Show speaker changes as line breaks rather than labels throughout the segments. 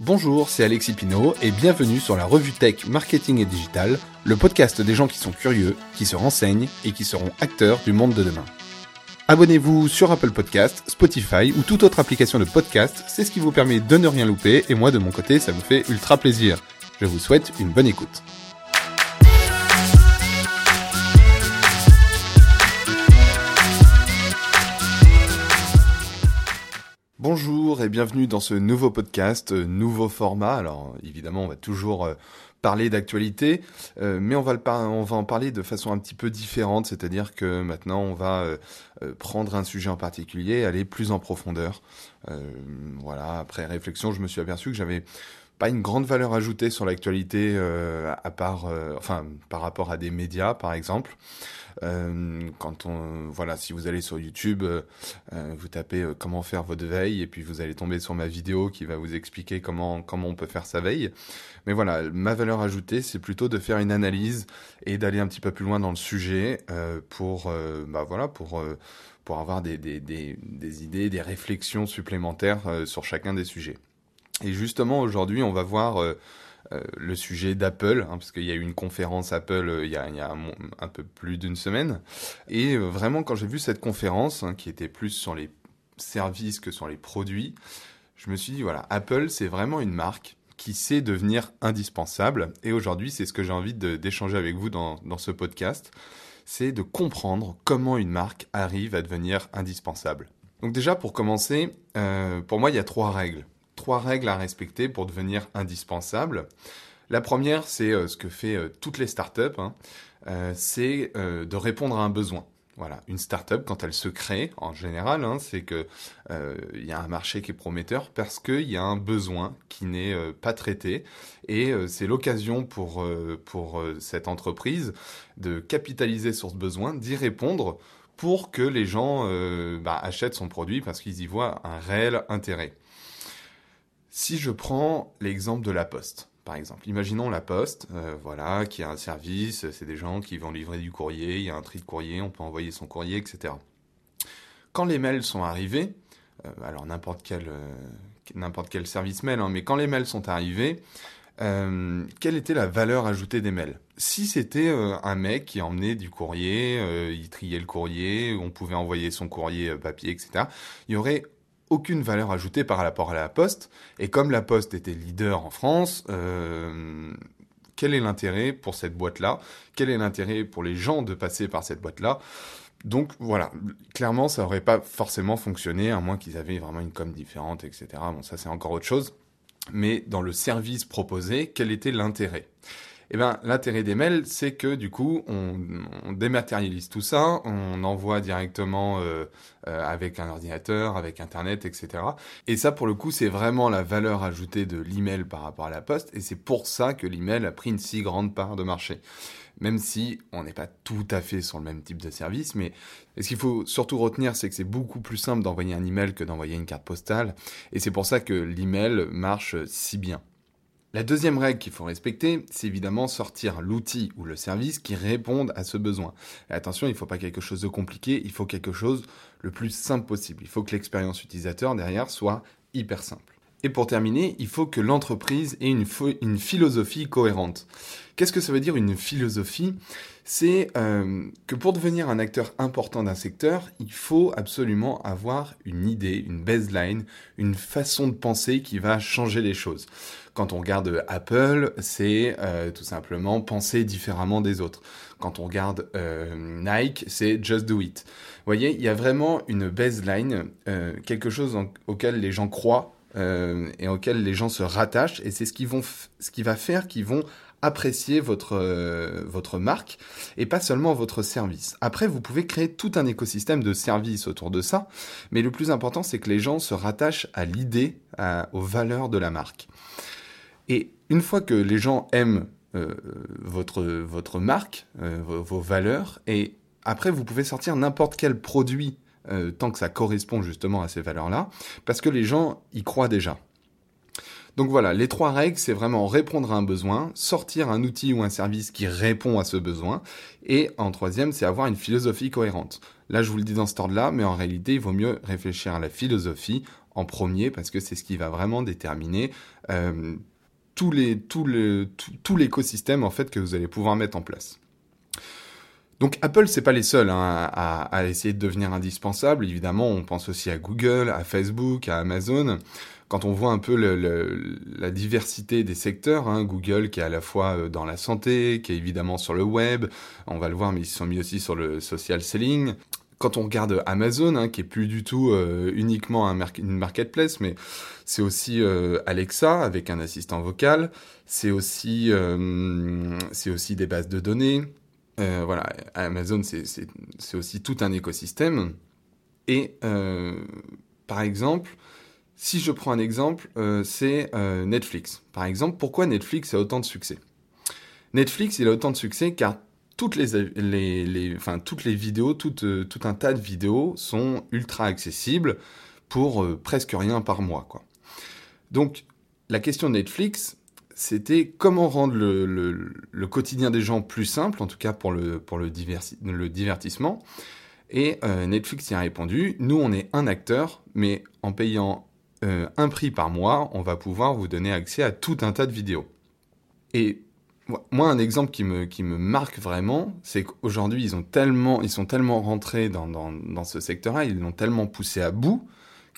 Bonjour, c'est Alexis Pinault et bienvenue sur la revue Tech Marketing et Digital, le podcast des gens qui sont curieux, qui se renseignent et qui seront acteurs du monde de demain. Abonnez-vous sur Apple Podcast, Spotify ou toute autre application de podcast, c'est ce qui vous permet de ne rien louper et moi de mon côté ça me fait ultra plaisir. Je vous souhaite une bonne écoute. Bonjour et bienvenue dans ce nouveau podcast, euh, nouveau format. Alors évidemment, on va toujours euh, parler d'actualité, euh, mais on va, en parler de façon un petit peu différente, c'est-à-dire que maintenant on va prendre un sujet en particulier, et aller plus en profondeur. voilà, après réflexion, je me suis aperçu que j'avais pas une grande valeur ajoutée sur l'actualité par rapport à des médias par exemple. Euh, quand on, voilà, si vous allez sur YouTube, euh, euh, vous tapez comment faire votre veille et puis vous allez tomber sur ma vidéo qui va vous expliquer comment comment on peut faire sa veille. Mais voilà, ma valeur ajoutée, c'est plutôt de faire une analyse et d'aller un petit peu plus loin dans le sujet pour, bah voilà, pour pour avoir des, des, des, des, idées, des réflexions supplémentaires sur chacun des sujets. Et justement, aujourd'hui, on va voir euh, le sujet d'Apple, hein, parce qu'il y a eu une conférence Apple euh, il y a, un, peu plus d'une semaine. Et euh, vraiment, quand j'ai vu cette conférence, hein, qui était plus sur les services que sur les produits, je me suis dit, voilà, Apple, c'est vraiment une marque qui sait devenir indispensable. Et aujourd'hui, c'est ce que j'ai envie d'échanger avec vous dans, ce podcast. C'est de comprendre comment une marque arrive à devenir indispensable. Donc déjà, pour commencer, pour moi, il y a trois règles trois règles à respecter pour devenir indispensable. La première, c'est euh, ce que fait euh, toutes les startups, hein. euh, c'est de répondre à un besoin. Voilà, une startup quand elle se crée, en général, hein, c'est que il y a un marché qui est prometteur parce qu'il y a un besoin qui n'est pas traité et c'est l'occasion pour pour cette entreprise de capitaliser sur ce besoin, d'y répondre pour que les gens bah, achètent son produit parce qu'ils y voient un réel intérêt. Si je prends l'exemple de la poste, par exemple, imaginons la poste, euh, voilà, qui a un service, c'est des gens qui vont livrer du courrier, il y a un tri de courrier, on peut envoyer son courrier, etc. Quand les mails sont arrivés, euh, alors n'importe quel, euh, quel service mail, hein, mais quand les mails sont arrivés, quelle était la valeur ajoutée des mails? Si c'était un mec qui emmenait du courrier, il triait le courrier, on pouvait envoyer son courrier papier, etc., il y aurait aucune valeur ajoutée par rapport à la Poste. Et comme la Poste était leader en France, euh, quel est l'intérêt pour cette boîte-là? Quel est l'intérêt pour les gens de passer par cette boîte-là? Donc voilà, clairement, ça n'aurait pas forcément fonctionné, à moins qu'ils avaient vraiment une com différente, etc. Bon, ça c'est encore autre chose. Mais dans le service proposé, quel était l'intérêt? Eh ben, l'intérêt des mails, c'est que du coup, on, dématérialise tout ça, on envoie directement euh, euh, avec un ordinateur, avec Internet, etc. Et ça, pour le coup, c'est vraiment la valeur ajoutée de l'email par rapport à la poste, et c'est pour ça que l'email a pris une si grande part de marché. Même si on n'est pas tout à fait sur le même type de service, mais ce qu'il faut surtout retenir, c'est que c'est beaucoup plus simple d'envoyer un email que d'envoyer une carte postale, et c'est pour ça que l'email marche si bien. La deuxième règle qu'il faut respecter, c'est évidemment sortir l'outil ou le service qui répondent à ce besoin. Attention, il ne faut pas quelque chose de compliqué, il faut quelque chose le plus simple possible. Il faut que l'expérience utilisateur derrière soit hyper simple. Et pour terminer, il faut que l'entreprise ait une, une, philosophie cohérente. Qu'est-ce que ça veut dire une philosophie? C'est euh, que pour devenir un acteur important d'un secteur, il faut absolument avoir une idée, une baseline, une façon de penser qui va changer les choses. Quand on regarde Apple, c'est euh, tout simplement penser différemment des autres. Quand on regarde euh, Nike, c'est just do it. Vous voyez, il y a vraiment une baseline, euh, quelque chose auquel les gens croient et auquel les gens se rattachent, et c'est ce, qui vont ce qui va faire qu'ils vont apprécier votre, votre marque et pas seulement votre service. Après, vous pouvez créer tout un écosystème de services autour de ça, mais le plus important, c'est que les gens se rattachent à l'idée, aux valeurs de la marque. Et une fois que les gens aiment euh, votre, votre marque, euh, vos, valeurs, et après vous pouvez sortir n'importe quel produit euh, tant que ça correspond justement à ces valeurs-là, parce que les gens y croient déjà. Donc voilà, les trois règles, c'est vraiment répondre à un besoin, sortir un outil ou un service qui répond à ce besoin, et en troisième, c'est avoir une philosophie cohérente. Là, je vous le dis dans ce ordre-là, mais en réalité, il vaut mieux réfléchir à la philosophie en premier parce que c'est ce qui va vraiment déterminer tout, l'écosystème en fait que vous allez pouvoir mettre en place. Donc Apple, c'est pas les seuls hein, à, essayer de devenir indispensable. Évidemment, on pense aussi à Google, à Facebook, à Amazon. Quand on voit un peu la diversité des secteurs, hein, Google qui est à la fois euh, dans la santé, qui est évidemment sur le web, on va le voir, mais ils se sont mis aussi sur le social selling quand on regarde Amazon, hein, qui est plus du tout euh, uniquement un une marketplace, mais c'est aussi euh, Alexa avec un assistant vocal, c'est aussi, euh, aussi des bases de données. voilà, Amazon, c'est aussi tout un écosystème. Et par exemple, si je prends un exemple, c'est Netflix. Par exemple, pourquoi Netflix a autant de succès? Netflix, il a autant de succès car toutes les, vidéos, tout, euh, tout un tas de vidéos sont ultra accessibles pour euh, presque rien par mois. Donc, la question de Netflix, c'était comment rendre le, quotidien des gens plus simple, en tout cas pour le divertissement. Et euh, Netflix y a répondu, nous on est un acteur, mais en payant un prix par mois, on va pouvoir vous donner accès à tout un tas de vidéos. Et moi, un exemple qui me, qui me marque vraiment, c'est qu'aujourd'hui, ils, ils sont tellement rentrés dans, dans, dans ce secteur-là, ils l'ont tellement poussé à bout,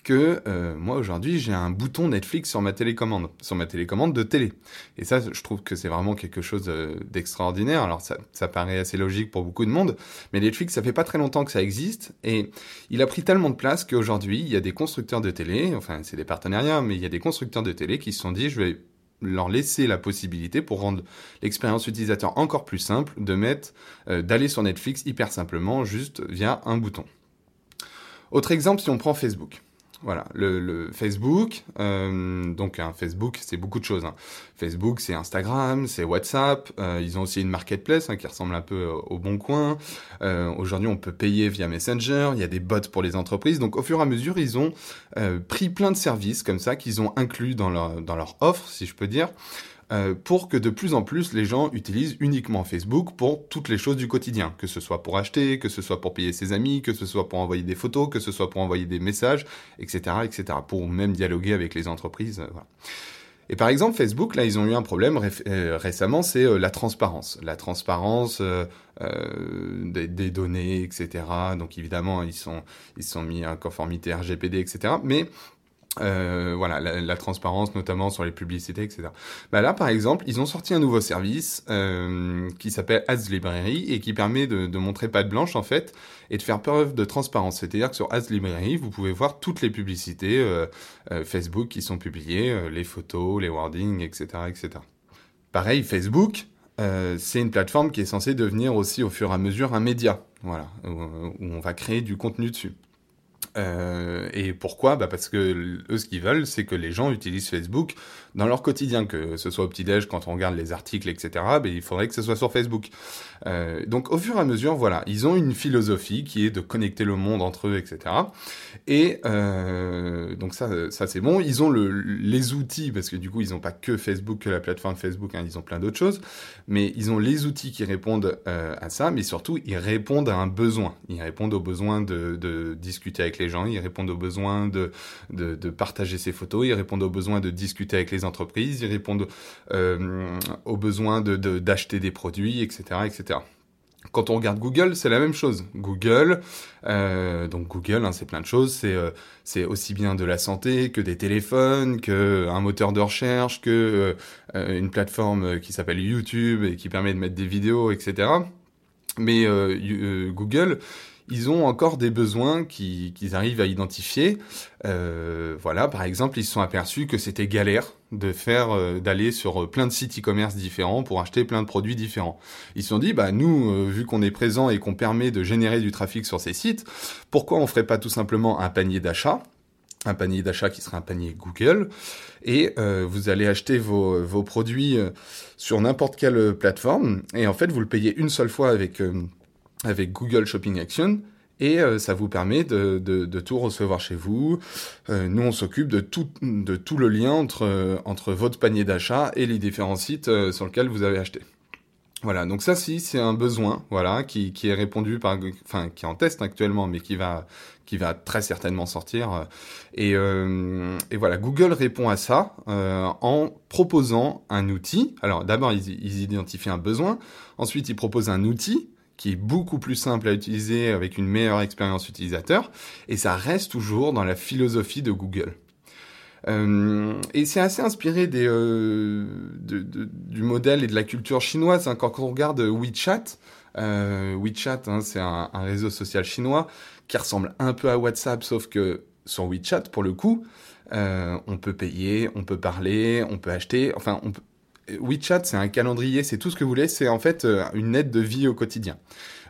que euh, moi, aujourd'hui, j'ai un bouton Netflix sur ma télécommande, sur ma télécommande de télé. Et ça, je trouve que c'est vraiment quelque chose euh, d'extraordinaire. Alors, ça, ça paraît assez logique pour beaucoup de monde, mais Netflix, ça fait pas très longtemps que ça existe, et il a pris tellement de place qu'aujourd'hui, il y a des constructeurs de télé, enfin, c'est des partenariats, mais il y a des constructeurs de télé qui se sont dit, je vais leur laisser la possibilité pour rendre l'expérience utilisateur encore plus simple de mettre euh, d'aller sur Netflix hyper simplement juste via un bouton. Autre exemple si on prend Facebook. Voilà, le, Facebook, euh, donc un Facebook, c'est beaucoup de choses. Hein. Facebook, c'est Instagram, c'est WhatsApp. Euh, ils ont aussi une marketplace hein, qui ressemble un peu au Bon Coin. Euh, Aujourd'hui, on peut payer via Messenger. Il y a des bots pour les entreprises. Donc, au fur et à mesure, ils ont euh, pris plein de services comme ça qu'ils ont inclus dans leur dans leur offre, si je peux dire. Euh, pour que de plus en plus les gens utilisent uniquement Facebook pour toutes les choses du quotidien, que ce soit pour acheter, que ce soit pour payer ses amis, que ce soit pour envoyer des photos, que ce soit pour envoyer des messages, etc., etc., pour même dialoguer avec les entreprises. Euh. Et par exemple, Facebook, là, ils ont eu un problème euh, récemment, c'est la transparence. La transparence des, des, données, etc. Donc évidemment, ils sont, ils sont mis en conformité RGPD, etc. Mais euh, voilà, la, transparence notamment sur les publicités, etc. Bah là, par exemple, ils ont sorti un nouveau service euh, qui s'appelle Ads Library et qui permet de, de, montrer patte blanche en fait et de faire preuve de transparence. C'est-à-dire que sur Ads Library, vous pouvez voir toutes les publicités euh, Facebook qui sont publiées, les photos, les wordings, etc., etc. Pareil, Facebook, c'est une plateforme qui est censée devenir aussi au fur et à mesure un média, voilà, où on va créer du contenu dessus. Euh, et pourquoi? Bah Parce que eux, ce qu'ils veulent, c'est que les gens utilisent Facebook dans leur quotidien, que ce soit au petit-déj, quand on regarde les articles, etc. Bah, il faudrait que ce soit sur Facebook. Euh, donc, au fur et à mesure, voilà, ils ont une philosophie qui est de connecter le monde entre eux, etc. Et euh, donc ça, ça c'est bon. Ils ont le, les outils, parce que du coup, ils n'ont pas que Facebook, que la plateforme Facebook, hein, ils ont plein d'autres choses, mais ils ont les outils qui répondent à ça, mais surtout, ils répondent à un besoin. Ils répondent au besoin de, de discuter avec les gens, ils répondent aux besoins de, de, partager ses photos, ils répondent aux besoins de discuter avec les entreprises, ils répondent euh, aux besoins d'acheter des produits, etc., etc. Quand on regarde Google, c'est la même chose. Google, euh, donc Google, hein, c'est plein de choses. C'est euh, c'est aussi bien de la santé que des téléphones, que un moteur de recherche, que une plateforme qui s'appelle YouTube et qui permet de mettre des vidéos, etc. Mais Google, ils ont encore des besoins qu'ils arrivent à identifier. Euh, voilà, par exemple, ils se sont aperçus que c'était galère de faire, euh, d'aller sur plein de sites e-commerce différents pour acheter plein de produits différents. Ils se sont dit, bah nous, euh, vu qu'on est présent et qu'on permet de générer du trafic sur ces sites, pourquoi on ferait pas tout simplement un panier d'achat un panier d'achat qui serait un panier Google, et euh, vous allez acheter vos, vos produits euh, sur n'importe quelle plateforme, et en fait vous le payez une seule fois avec euh, avec Google Shopping Action et euh, ça vous permet de, de, tout recevoir chez vous. Euh, nous, on s'occupe de tout, de tout le lien entre, entre votre panier d'achat et les différents sites euh, sur lesquels vous avez acheté. Voilà, donc ça, si c'est un besoin, voilà, qui, qui est répondu par, enfin, qui est en test actuellement, mais qui va, qui va très certainement sortir. Et, euh, et voilà, Google répond à ça euh, en proposant un outil. Alors d'abord, ils, ils identifient un besoin. Ensuite, ils proposent un outil qui est beaucoup plus simple à utiliser avec une meilleure expérience utilisateur. Et ça reste toujours dans la philosophie de Google. Euh, et c'est assez inspiré des, euh, du modèle et de la culture chinoise. Hein. Quand on regarde WeChat, euh, WeChat, hein, c'est un, un, réseau social chinois qui ressemble un peu à WhatsApp, sauf que sur WeChat, pour le coup, on peut payer, on peut parler, on peut acheter. Enfin, on peut... WeChat, c'est un calendrier, c'est tout ce que vous voulez. C'est en fait euh, une aide de vie au quotidien.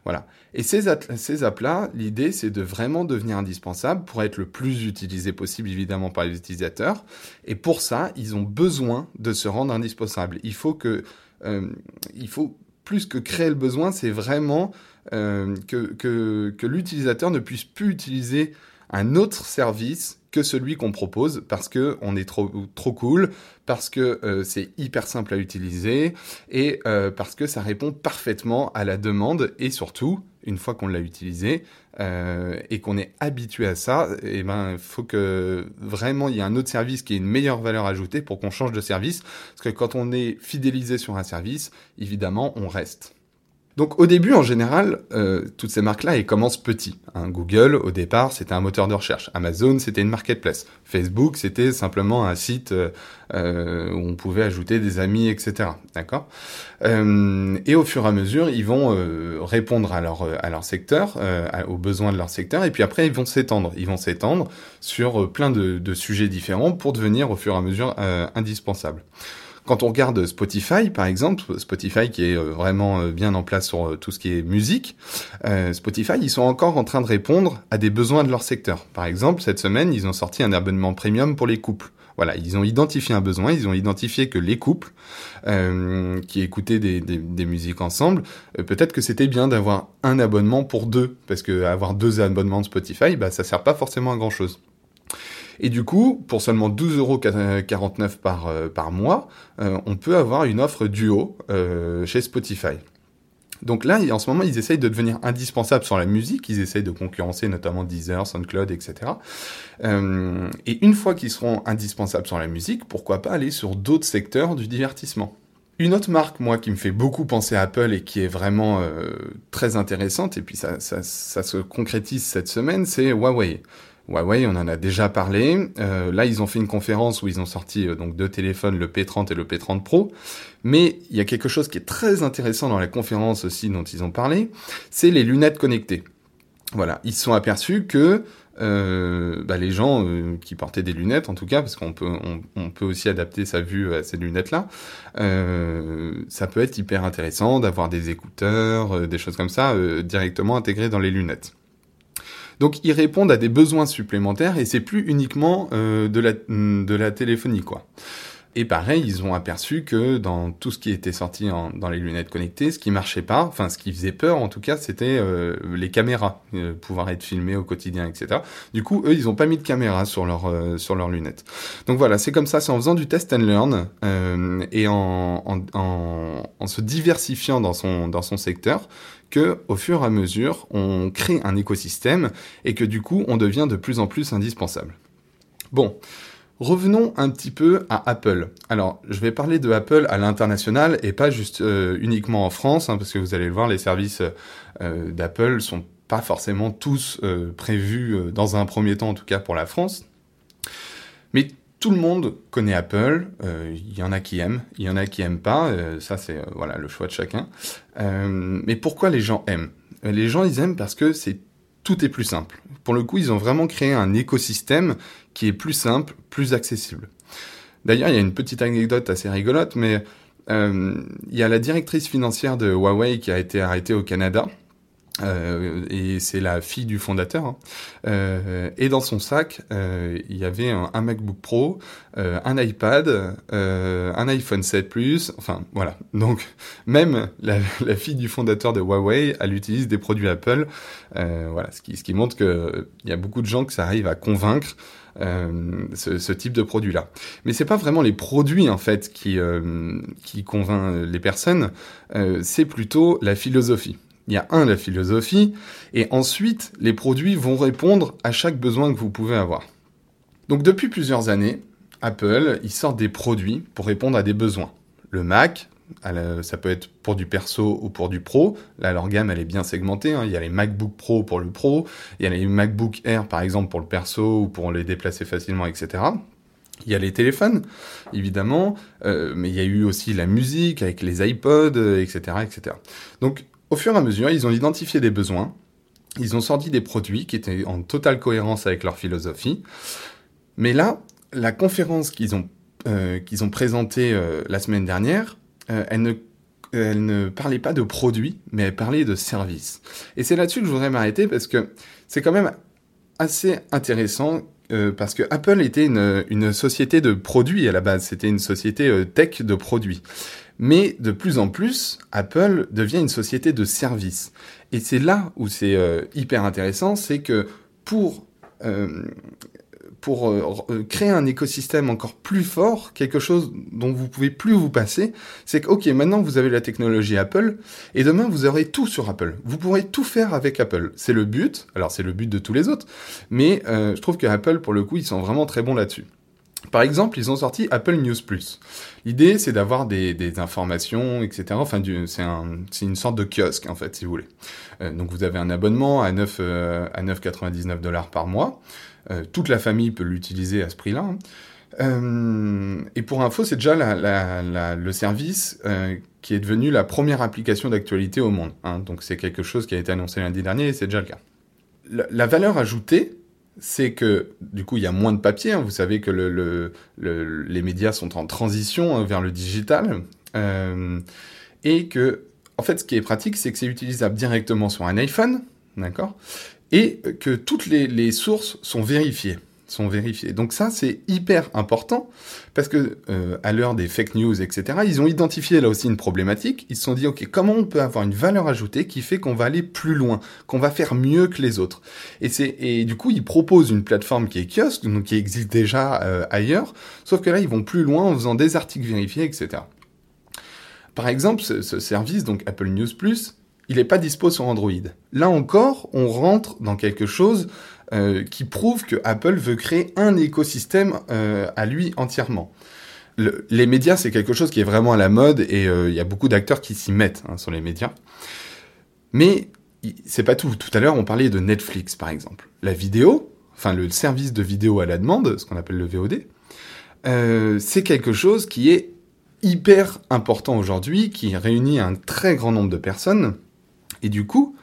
Voilà. Et ces, ces apps-là, l'idée, c'est de vraiment devenir indispensable pour être le plus utilisé possible, évidemment, par les utilisateurs. Et pour ça, ils ont besoin de se rendre indispensables. Il faut que, euh, il faut plus que créer le besoin, c'est vraiment euh, que, l'utilisateur ne puisse plus utiliser un autre service que celui qu'on propose parce que on est trop trop cool, parce que euh, c'est hyper simple à utiliser et euh, parce que ça répond parfaitement à la demande et surtout une fois qu'on l'a utilisé euh, et qu'on est habitué à ça, et eh ben faut que vraiment il y ait un autre service qui ait une meilleure valeur ajoutée pour qu'on change de service parce que quand on est fidélisé sur un service, évidemment on reste. Donc au début, en général, euh, toutes ces marques-là, elles commencent petit. Hein. Google, au départ, c'était un moteur de recherche. Amazon, c'était une marketplace. Facebook, c'était simplement un site euh, euh, où on pouvait ajouter des amis, etc. D'accord? Et au fur et à mesure, ils vont répondre à leur, à leur secteur, aux besoins de leur secteur, et puis après, ils vont s'étendre. Ils vont s'étendre sur plein de, de, sujets différents pour devenir au fur et à mesure indispensables. Quand on regarde Spotify, par exemple, Spotify qui est euh, vraiment euh, bien en place sur euh, tout ce qui est musique, Spotify, ils sont encore en train de répondre à des besoins de leur secteur. Par exemple, cette semaine, ils ont sorti un abonnement premium pour les couples. Voilà, ils ont identifié un besoin, ils ont identifié que les couples qui écoutaient des, musiques ensemble, peut-être que c'était bien d'avoir un abonnement pour deux, parce que avoir deux abonnements de Spotify, bah ça sert pas forcément à grand chose. Et du coup, pour seulement 12,49€ par, euh, par mois, euh, on peut avoir une offre duo euh, chez Spotify. Donc là, en ce moment, ils essayent de devenir indispensables sur la musique, ils essayent de concurrencer notamment Deezer, SoundCloud, etc. Et une fois qu'ils seront indispensables sur la musique, pourquoi pas aller sur d'autres secteurs du divertissement une autre marque, moi, qui me fait beaucoup penser à Apple et qui est vraiment très intéressante, et puis ça se concrétise cette semaine, c'est Huawei. Huawei, on en a déjà parlé. Euh, là, ils ont fait une conférence où ils ont sorti euh, donc deux téléphones, le P30 et le P30 Pro. Mais il y a quelque chose qui est très intéressant dans la conférence aussi dont ils ont parlé, c'est les lunettes connectées. Voilà, ils se sont aperçus que euh, bah, les gens qui portaient des lunettes, en tout cas, parce qu'on peut, on, peut aussi adapter sa vue à ces lunettes-là, ça peut être hyper intéressant d'avoir des écouteurs, des choses comme ça, directement intégrées dans les lunettes. Donc ils répondent à des besoins supplémentaires et c'est plus uniquement euh, de, la, de la téléphonie quoi. Et pareil, ils ont aperçu que dans tout ce qui était sorti en, dans les lunettes connectées, ce qui marchait pas, enfin ce qui faisait peur en tout cas, c'était euh, les caméras, euh, pouvoir être filmé au quotidien, etc. Du coup, eux, ils ont pas mis de caméra sur leur euh, sur leurs lunettes. Donc voilà, c'est comme ça, c'est en faisant du test and learn euh, et en, en, en, en, se diversifiant dans son dans son secteur que au fur et à mesure, on crée un écosystème et que du coup, on devient de plus en plus indispensable. Bon. Revenons un petit peu à Apple. Alors, je vais parler de Apple à l'international et pas juste euh, uniquement en France, hein, parce que vous allez le voir, les services euh, d'Apple sont pas forcément tous euh, prévus euh, dans un premier temps, en tout cas pour la France. Mais tout le monde connaît Apple. Euh, il y en a qui aiment, il y en a qui aiment pas. ça, c'est voilà le choix de chacun. mais pourquoi les gens aiment? Les gens, ils aiment parce que tout est plus simple. Pour le coup, ils ont vraiment créé un écosystème qui est plus simple, plus accessible. D'ailleurs, il y a une petite anecdote assez rigolote, mais euh, il y a la directrice financière de Huawei qui a été arrêtée au Canada Euh, et c'est la fille du fondateur. Hein. Euh, et dans son sac, euh, il y avait un, MacBook Pro, euh, un iPad, euh, un iPhone 7 Plus. Enfin, voilà. Donc, même la, fille du fondateur de Huawei, elle utilise des produits Apple. voilà, ce qui, ce qui montre que il y a beaucoup de gens que ça arrive à convaincre. Ce, ce, type de produit-là. Mais c'est pas vraiment les produits en fait qui qui convainc les personnes, c'est plutôt la philosophie. Il y a un, la philosophie, et ensuite, les produits vont répondre à chaque besoin que vous pouvez avoir. Donc depuis plusieurs années, Apple, ils sortent des produits pour répondre à des besoins. Le Mac, ça peut être pour du perso ou pour du pro. Là, leur gamme, elle est bien segmentée. Hein. Il y a les MacBook Pro pour le pro, il y a les MacBook Air, par exemple, pour le perso ou pour les déplacer facilement, etc. Il y a les téléphones, évidemment, euh, mais il y a eu aussi la musique avec les iPods, etc., etc. Donc, au fur et à mesure, ils ont identifié des besoins, ils ont sorti des produits qui étaient en totale cohérence avec leur philosophie. Mais là, la conférence qu'ils ont, euh, ont présentée euh, la semaine dernière, euh, elle, ne, elle ne parlait pas de produits, mais elle parlait de services. Et c'est là-dessus que je voudrais m'arrêter parce que c'est quand même assez intéressant parce que Apple était une, une, société de produits à la base, c'était une société tech de produits. Mais de plus en plus, Apple devient une société de services. Et c'est là où c'est euh, hyper intéressant, c'est que pour pour euh, euh, créer un écosystème encore plus fort, quelque chose dont vous pouvez plus vous passer, c'est que ok, maintenant vous avez la technologie Apple et demain vous aurez tout sur Apple. Vous pourrez tout faire avec Apple. C'est le but. Alors c'est le but de tous les autres, mais euh, je trouve que Apple pour le coup ils sont vraiment très bons là-dessus. Par exemple, ils ont sorti Apple News Plus. L'idée, c'est d'avoir des, informations, etc. Enfin, c'est un, une sorte de kiosque, en fait, si vous voulez. donc, vous avez un abonnement à 9, à 9,99 dollars par mois. Euh, toute la famille peut l'utiliser à ce prix-là. Hein. Euh, et pour info, c'est déjà le service euh, qui est devenu la première application d'actualité au monde. Hein. Donc c'est quelque chose qui a été annoncé lundi dernier et c'est déjà le cas. La, valeur ajoutée, c'est que du coup il y a moins de papier. Hein. Vous savez que les médias sont en transition vers le digital et que en fait ce qui est pratique, c'est que c'est utilisable directement sur un iPhone, d'accord? Et que toutes les, sources sont vérifiées sont vérifiées. Donc ça, c'est hyper important parce que euh, à l'heure des fake news, etc., ils ont identifié là aussi une problématique. Ils se sont dit, ok, comment on peut avoir une valeur ajoutée qui fait qu'on va aller plus loin, qu'on va faire mieux que les autres. Et c'est et du coup, ils proposent une plateforme qui est kiosque, donc qui existe déjà euh, ailleurs, sauf que là, ils vont plus loin en faisant des articles vérifiés, etc. Par exemple, ce, ce service, donc Apple News Plus, il n'est pas dispo sur Android. Là encore, on rentre dans quelque chose euh, qui prouve que Apple veut créer un écosystème euh, à lui entièrement. Le, les médias, c'est quelque chose qui est vraiment à la mode et euh, il y a beaucoup d'acteurs qui s'y mettent hein, sur les médias. Mais c'est pas tout. Tout à l'heure, on parlait de Netflix, par exemple. La vidéo, enfin le service de vidéo à la demande, ce qu'on appelle le VOD, c'est quelque chose qui est hyper important aujourd'hui, qui réunit un très grand nombre de personnes et du coup,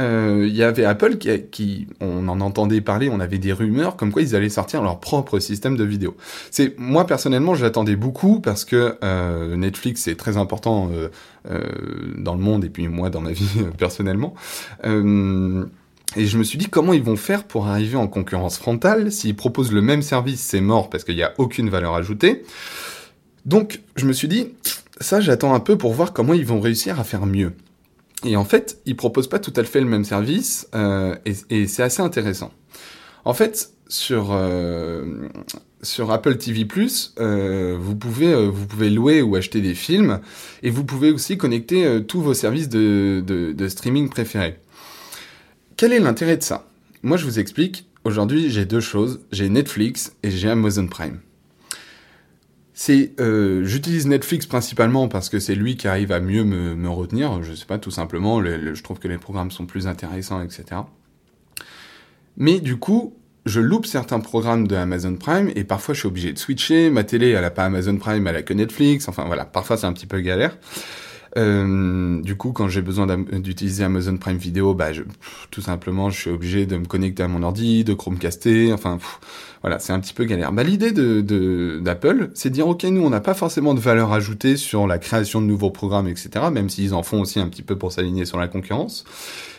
euh, il y avait Apple qui, on en entendait parler, on avait des rumeurs comme quoi ils allaient sortir leur propre système de vidéo. C'est moi personnellement, j'attendais beaucoup parce que euh, Netflix est très important euh, dans le monde et puis moi dans ma vie personnellement. et je me suis dit comment ils vont faire pour arriver en concurrence frontale? S'ils proposent le même service, c'est mort parce qu'il n'y a aucune valeur ajoutée. Donc je me suis dit ça, j'attends un peu pour voir comment ils vont réussir à faire mieux. Et en fait, ils proposent pas tout à fait le même service, euh, et, c'est assez intéressant. En fait, sur euh, sur Apple TV+, euh, vous pouvez euh, vous pouvez louer ou acheter des films, et vous pouvez aussi connecter euh, tous vos services de, de, de streaming préférés. Quel est l'intérêt de ça? Moi, je vous explique. Aujourd'hui, j'ai deux choses. J'ai Netflix et j'ai Amazon Prime c'est euh, j'utilise Netflix principalement parce que c'est lui qui arrive à mieux me, me retenir. Je sais pas, tout simplement, je trouve que les programmes sont plus intéressants, etc. Mais du coup, je loupe certains programmes de Amazon Prime et parfois je suis obligé de switcher. Ma télé, elle a pas Amazon Prime, elle a que Netflix. Enfin voilà, parfois c'est un petit peu galère. Euh, du coup, quand j'ai besoin d'utiliser Amazon Prime Video, bah, je, tout simplement, je suis obligé de me connecter à mon ordi, de Chromecaster, enfin, voilà, c'est un petit peu galère. Bah, l'idée de d'Apple, c'est de dire, ok, nous, on n'a pas forcément de valeur ajoutée sur la création de nouveaux programmes, etc., même s'ils en font aussi un petit peu pour s'aligner sur la concurrence,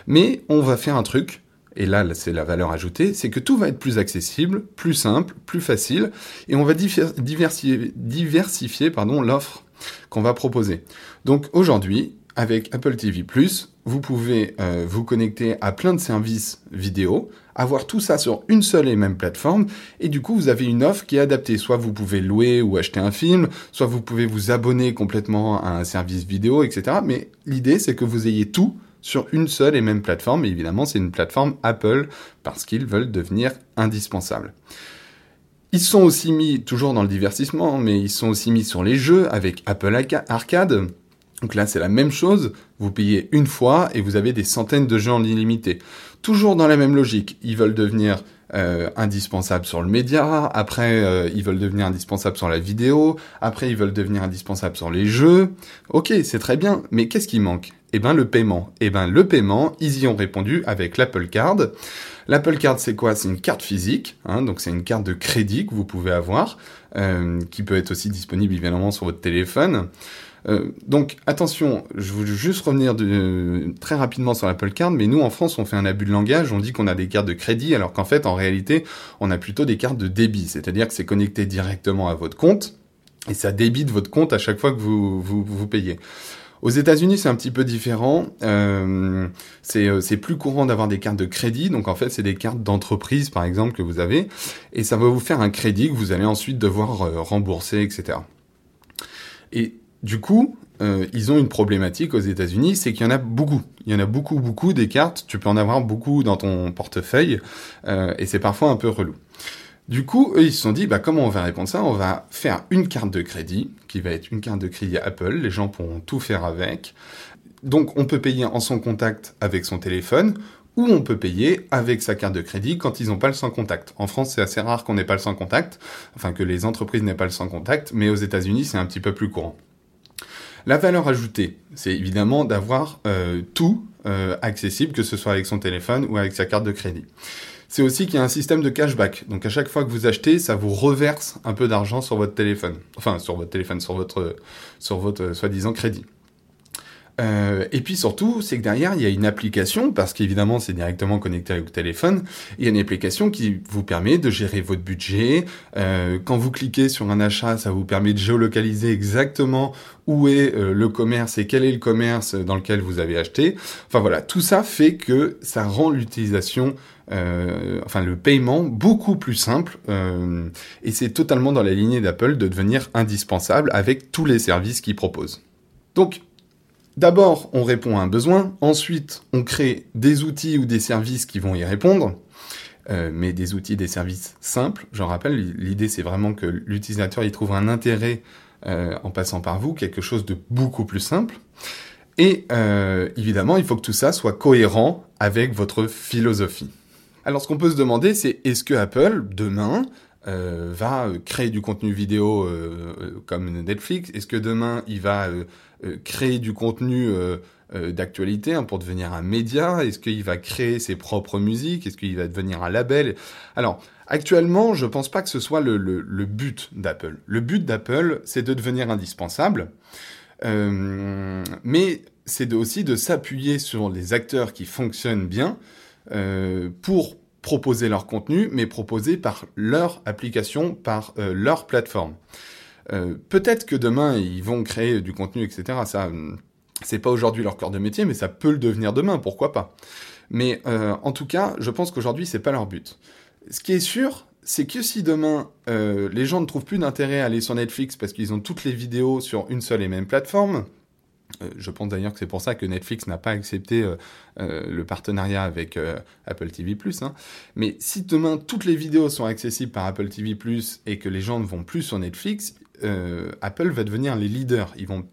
mais on va faire un truc et là c'est la valeur ajoutée, c'est que tout va être plus accessible, plus simple, plus facile, et on va diversifier, diversifier l'offre qu'on va proposer. Donc aujourd'hui, avec Apple TV+, vous pouvez euh, vous connecter à plein de services vidéo, avoir tout ça sur une seule et même plateforme, et du coup vous avez une offre qui est adaptée. Soit vous pouvez louer ou acheter un film, soit vous pouvez vous abonner complètement à un service vidéo, etc. Mais l'idée c'est que vous ayez tout sur une seule et même plateforme. Et évidemment, c'est une plateforme Apple parce qu'ils veulent devenir indispensables. Ils sont aussi mis, toujours dans le divertissement, mais ils sont aussi mis sur les jeux avec Apple Arcade. Donc là, c'est la même chose. Vous payez une fois et vous avez des centaines de jeux en illimité. Toujours dans la même logique. Ils veulent devenir euh, indispensables sur le média. Après, euh, ils veulent devenir indispensables sur la vidéo. Après, ils veulent devenir indispensables sur les jeux. Ok, c'est très bien. Mais qu'est-ce qui manque? Eh ben le paiement. Eh ben le paiement, ils y ont répondu avec l'Apple Card. L'Apple Card, c'est quoi? C'est une carte physique, hein, donc c'est une carte de crédit que vous pouvez avoir, euh, qui peut être aussi disponible évidemment sur votre téléphone. Euh, donc attention, je veux juste revenir très rapidement sur l'Apple Card, mais nous en France on fait un abus de langage, on dit qu'on a des cartes de crédit, alors qu'en fait en réalité on a plutôt des cartes de débit, c'est-à-dire que c'est connecté directement à votre compte et ça débite votre compte à chaque fois que vous, payez. Aux États-Unis, c'est un petit peu différent. Euh, euh, c'est plus courant d'avoir des cartes de crédit. Donc en fait, c'est des cartes d'entreprise, par exemple, que vous avez. Et ça va vous faire un crédit que vous allez ensuite devoir rembourser, etc. Et du coup, euh, ils ont une problématique aux États-Unis, c'est qu'il y en a beaucoup. Il y en a beaucoup, beaucoup des cartes. Tu peux en avoir beaucoup dans ton portefeuille. Euh, et c'est parfois un peu relou. Du coup, eux, ils se sont dit, bah, comment on va répondre ça? On va faire une carte de crédit, qui va être une carte de crédit Apple. Les gens pourront tout faire avec. Donc, on peut payer en sans contact avec son téléphone, ou on peut payer avec sa carte de crédit quand ils n'ont pas le sans contact. En France, c'est assez rare qu'on n'ait pas le sans contact, enfin que les entreprises n'aient pas le sans contact, mais aux États-Unis, c'est un petit peu plus courant. La valeur ajoutée, c'est évidemment d'avoir euh, tout euh, accessible, que ce soit avec son téléphone ou avec sa carte de crédit c'est aussi qu'il y a un système de cashback. Donc à chaque fois que vous achetez, ça vous reverse un peu d'argent sur votre téléphone. Enfin, sur votre téléphone, sur votre, sur votre euh, soi-disant crédit. Euh, et puis surtout, c'est que derrière, il y a une application, parce qu'évidemment, c'est directement connecté avec le téléphone. Il y a une application qui vous permet de gérer votre budget. Euh, quand vous cliquez sur un achat, ça vous permet de géolocaliser exactement où est euh, le commerce et quel est le commerce dans lequel vous avez acheté. Enfin voilà, tout ça fait que ça rend l'utilisation euh, enfin le paiement beaucoup plus simple euh, et c'est totalement dans la lignée d'Apple de devenir indispensable avec tous les services qu'ils proposent. Donc D'abord, on répond à un besoin, ensuite, on crée des outils ou des services qui vont y répondre, euh, mais des outils, des services simples. Je rappelle, l'idée c'est vraiment que l'utilisateur y trouve un intérêt euh, en passant par vous, quelque chose de beaucoup plus simple. Et euh, évidemment, il faut que tout ça soit cohérent avec votre philosophie. Alors ce qu'on peut se demander, c'est est-ce que Apple, demain, va créer du contenu vidéo comme Netflix? Est-ce que demain il va créer du contenu d'actualité hein, pour devenir un média Est-ce qu'il va créer ses propres musiques? Est-ce qu'il va devenir un label? Alors actuellement, je pense pas que ce soit le, but d'Apple. Le but d'Apple, c'est de devenir indispensable. mais c'est aussi de s'appuyer sur les acteurs qui fonctionnent bien pour proposer leur contenu, mais proposé par leur application, par euh, leur plateforme. Euh, peut-être que demain ils vont créer du contenu, etc. Ça, hum, c'est pas aujourd'hui leur corps de métier, mais ça peut le devenir demain, pourquoi pas. Mais euh, en tout cas, je pense qu'aujourd'hui c'est pas leur but. Ce qui est sûr, c'est que si demain les gens ne trouvent plus d'intérêt à aller sur Netflix parce qu'ils ont toutes les vidéos sur une seule et même plateforme, euh, je pense d'ailleurs que c'est pour ça que Netflix n'a pas accepté euh, euh, le partenariat avec Apple TV+. Hein. Mais si demain toutes les vidéos sont accessibles par Apple TV+, et que les gens ne vont plus sur Netflix, Apple va devenir les leaders. Ils vont,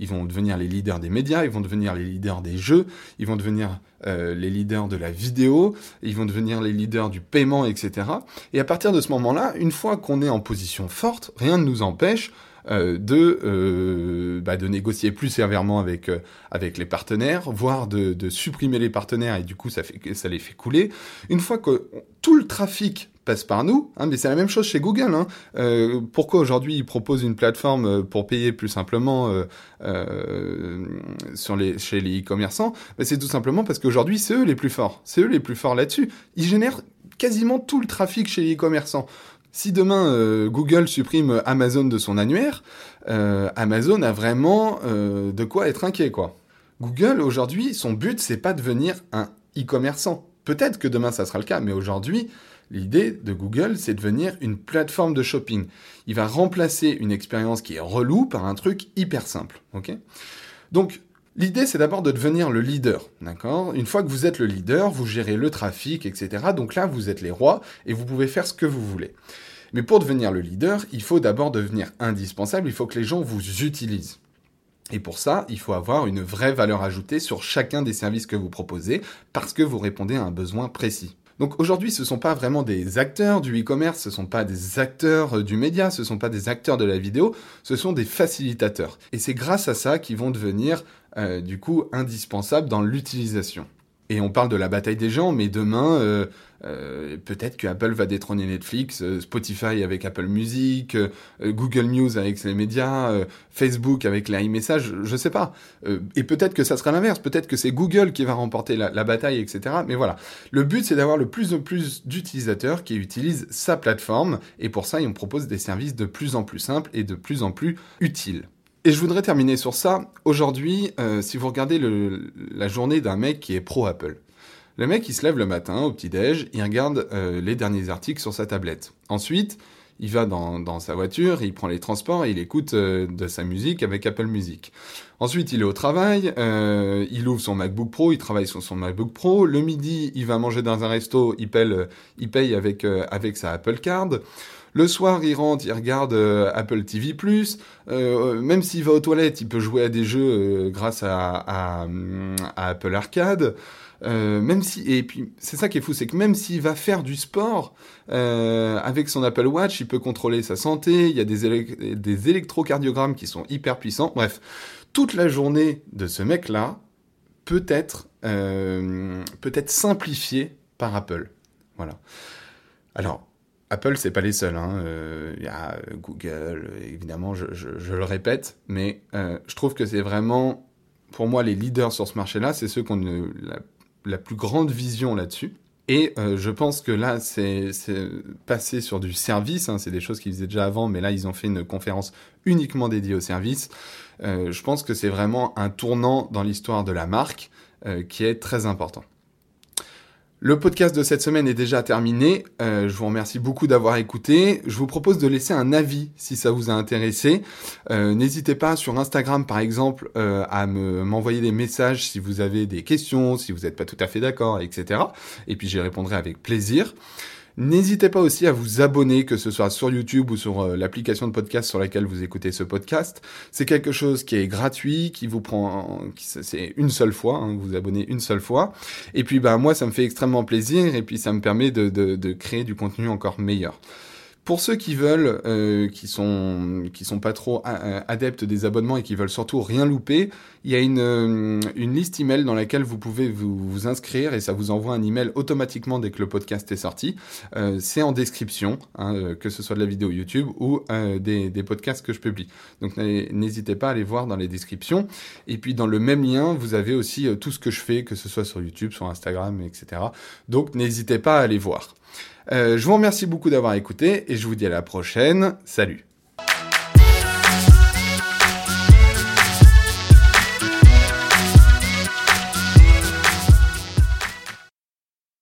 ils vont devenir les leaders des médias, ils vont devenir les leaders des jeux, ils vont devenir les leaders de la vidéo, ils vont devenir les leaders du paiement, etc. Et à partir de ce moment-là, une fois qu'on est en position forte, rien ne nous empêche euh, de, euh, bah, de négocier plus sévèrement avec, euh, avec les partenaires, voire de, supprimer les partenaires et du coup ça, ça les fait couler. Une fois que tout le trafic passe par nous, hein, mais c'est la même chose chez Google. Hein. Euh, pourquoi aujourd'hui ils proposent une plateforme pour payer plus simplement euh, euh, chez les e-commerçants? Ben, C'est tout simplement parce qu'aujourd'hui c'est eux les plus forts. C'est eux les plus forts là-dessus. Ils génèrent quasiment tout le trafic chez les e-commerçants. Si demain euh, Google supprime Amazon de son annuaire, euh, Amazon a vraiment euh, de quoi être inquiet. Google aujourd'hui, son but c'est pas de devenir un e-commerçant. Peut-être que demain ça sera le cas, mais aujourd'hui, l'idée de Google c'est de devenir une plateforme de shopping. Il va remplacer une expérience qui est relou par un truc hyper simple, Donc L'idée, c'est d'abord de devenir le leader, Une fois que vous êtes le leader, vous gérez le trafic, etc. Donc là, vous êtes les rois et vous pouvez faire ce que vous voulez. Mais pour devenir le leader, il faut d'abord devenir indispensable, il faut que les gens vous utilisent. Et pour ça, il faut avoir une vraie valeur ajoutée sur chacun des services que vous proposez, parce que vous répondez à un besoin précis. Donc aujourd'hui, ce ne sont pas vraiment des acteurs du e-commerce, ce ne sont pas des acteurs euh, du média, ce ne sont pas des acteurs de la vidéo, ce sont des facilitateurs. Et c'est grâce à ça qu'ils vont devenir euh, du coup indispensables dans l'utilisation. Et on parle de la bataille des gens, mais demain, euh, euh, peut-être que Apple va détrôner Netflix, euh, Spotify avec Apple Music, euh, Google News avec les médias, euh, Facebook avec les iMessage, je sais pas. et peut-être que ça sera l'inverse, peut-être que c'est Google qui va remporter la, bataille, etc. Mais voilà, le but c'est d'avoir le plus de plus d'utilisateurs qui utilisent sa plateforme, et pour ça, on propose des services de plus en plus simples et de plus en plus utiles. Et je voudrais terminer sur ça. Aujourd'hui, euh, si vous regardez le, la journée d'un mec qui est pro Apple, le mec il se lève le matin au petit-déj, il regarde euh, les derniers articles sur sa tablette. Ensuite, il va dans, dans, sa voiture, il prend les transports et il écoute euh, de sa musique avec Apple Music. Ensuite, il est au travail, euh, il ouvre son MacBook Pro, il travaille sur son MacBook Pro. Le midi, il va manger dans un resto, il paye, avec, avec sa Apple Card. Le soir, il rentre, il regarde Apple TV+. Même s'il va aux toilettes, il peut jouer à des jeux grâce à, à, à, Apple Arcade. Euh, même si et puis c'est ça qui est fou, c'est que même s'il va faire du sport avec son Apple Watch, il peut contrôler sa santé. Il y a des, élec des électrocardiogrammes qui sont hyper puissants. Bref, toute la journée de ce mec-là peut être peut être simplifiée par Apple. Voilà. Alors Apple, c'est pas les seuls. Hein. Euh, y a euh, Google, évidemment, je, le répète, mais euh, je trouve que c'est vraiment, pour moi, les leaders sur ce marché-là, c'est ceux qui ont la, la, plus grande vision là-dessus. Et euh, je pense que là, c'est passé sur du service. Hein. C'est des choses qu'ils faisaient déjà avant, mais là, ils ont fait une conférence uniquement dédiée au service. Euh, je pense que c'est vraiment un tournant dans l'histoire de la marque qui est très important. Le podcast de cette semaine est déjà terminé. Euh, je vous remercie beaucoup d'avoir écouté. Je vous propose de laisser un avis si ça vous a intéressé. Euh, N'hésitez pas sur Instagram par exemple euh, à m'envoyer des messages si vous avez des questions, si vous n'êtes pas tout à fait d'accord, etc. Et puis j'y répondrai avec plaisir. N'hésitez pas aussi à vous abonner, que ce soit sur YouTube ou sur euh, l'application de podcast sur laquelle vous écoutez ce podcast. C'est quelque chose qui est gratuit, qui vous prend, c'est une seule fois, hein, vous abonnez une seule fois. Et puis, bah, moi, ça me fait extrêmement plaisir et puis ça me permet de, créer du contenu encore meilleur. Pour ceux qui veulent, euh, qui sont qui sont pas trop euh, adeptes des abonnements et qui veulent surtout rien louper, il y a une, euh, une liste email dans laquelle vous pouvez vous, vous, inscrire et ça vous envoie un email automatiquement dès que le podcast est sorti. Euh, c'est en description, hein, euh, que ce soit de la vidéo YouTube ou euh, des, des podcasts que je publie. Donc n'hésitez pas à aller voir dans les descriptions. Et puis dans le même lien, vous avez aussi tout ce que je fais, que ce soit sur YouTube, sur Instagram, etc. Donc n'hésitez pas à aller voir. Euh, je vous remercie beaucoup d'avoir écouté et je vous dis à la prochaine. Salut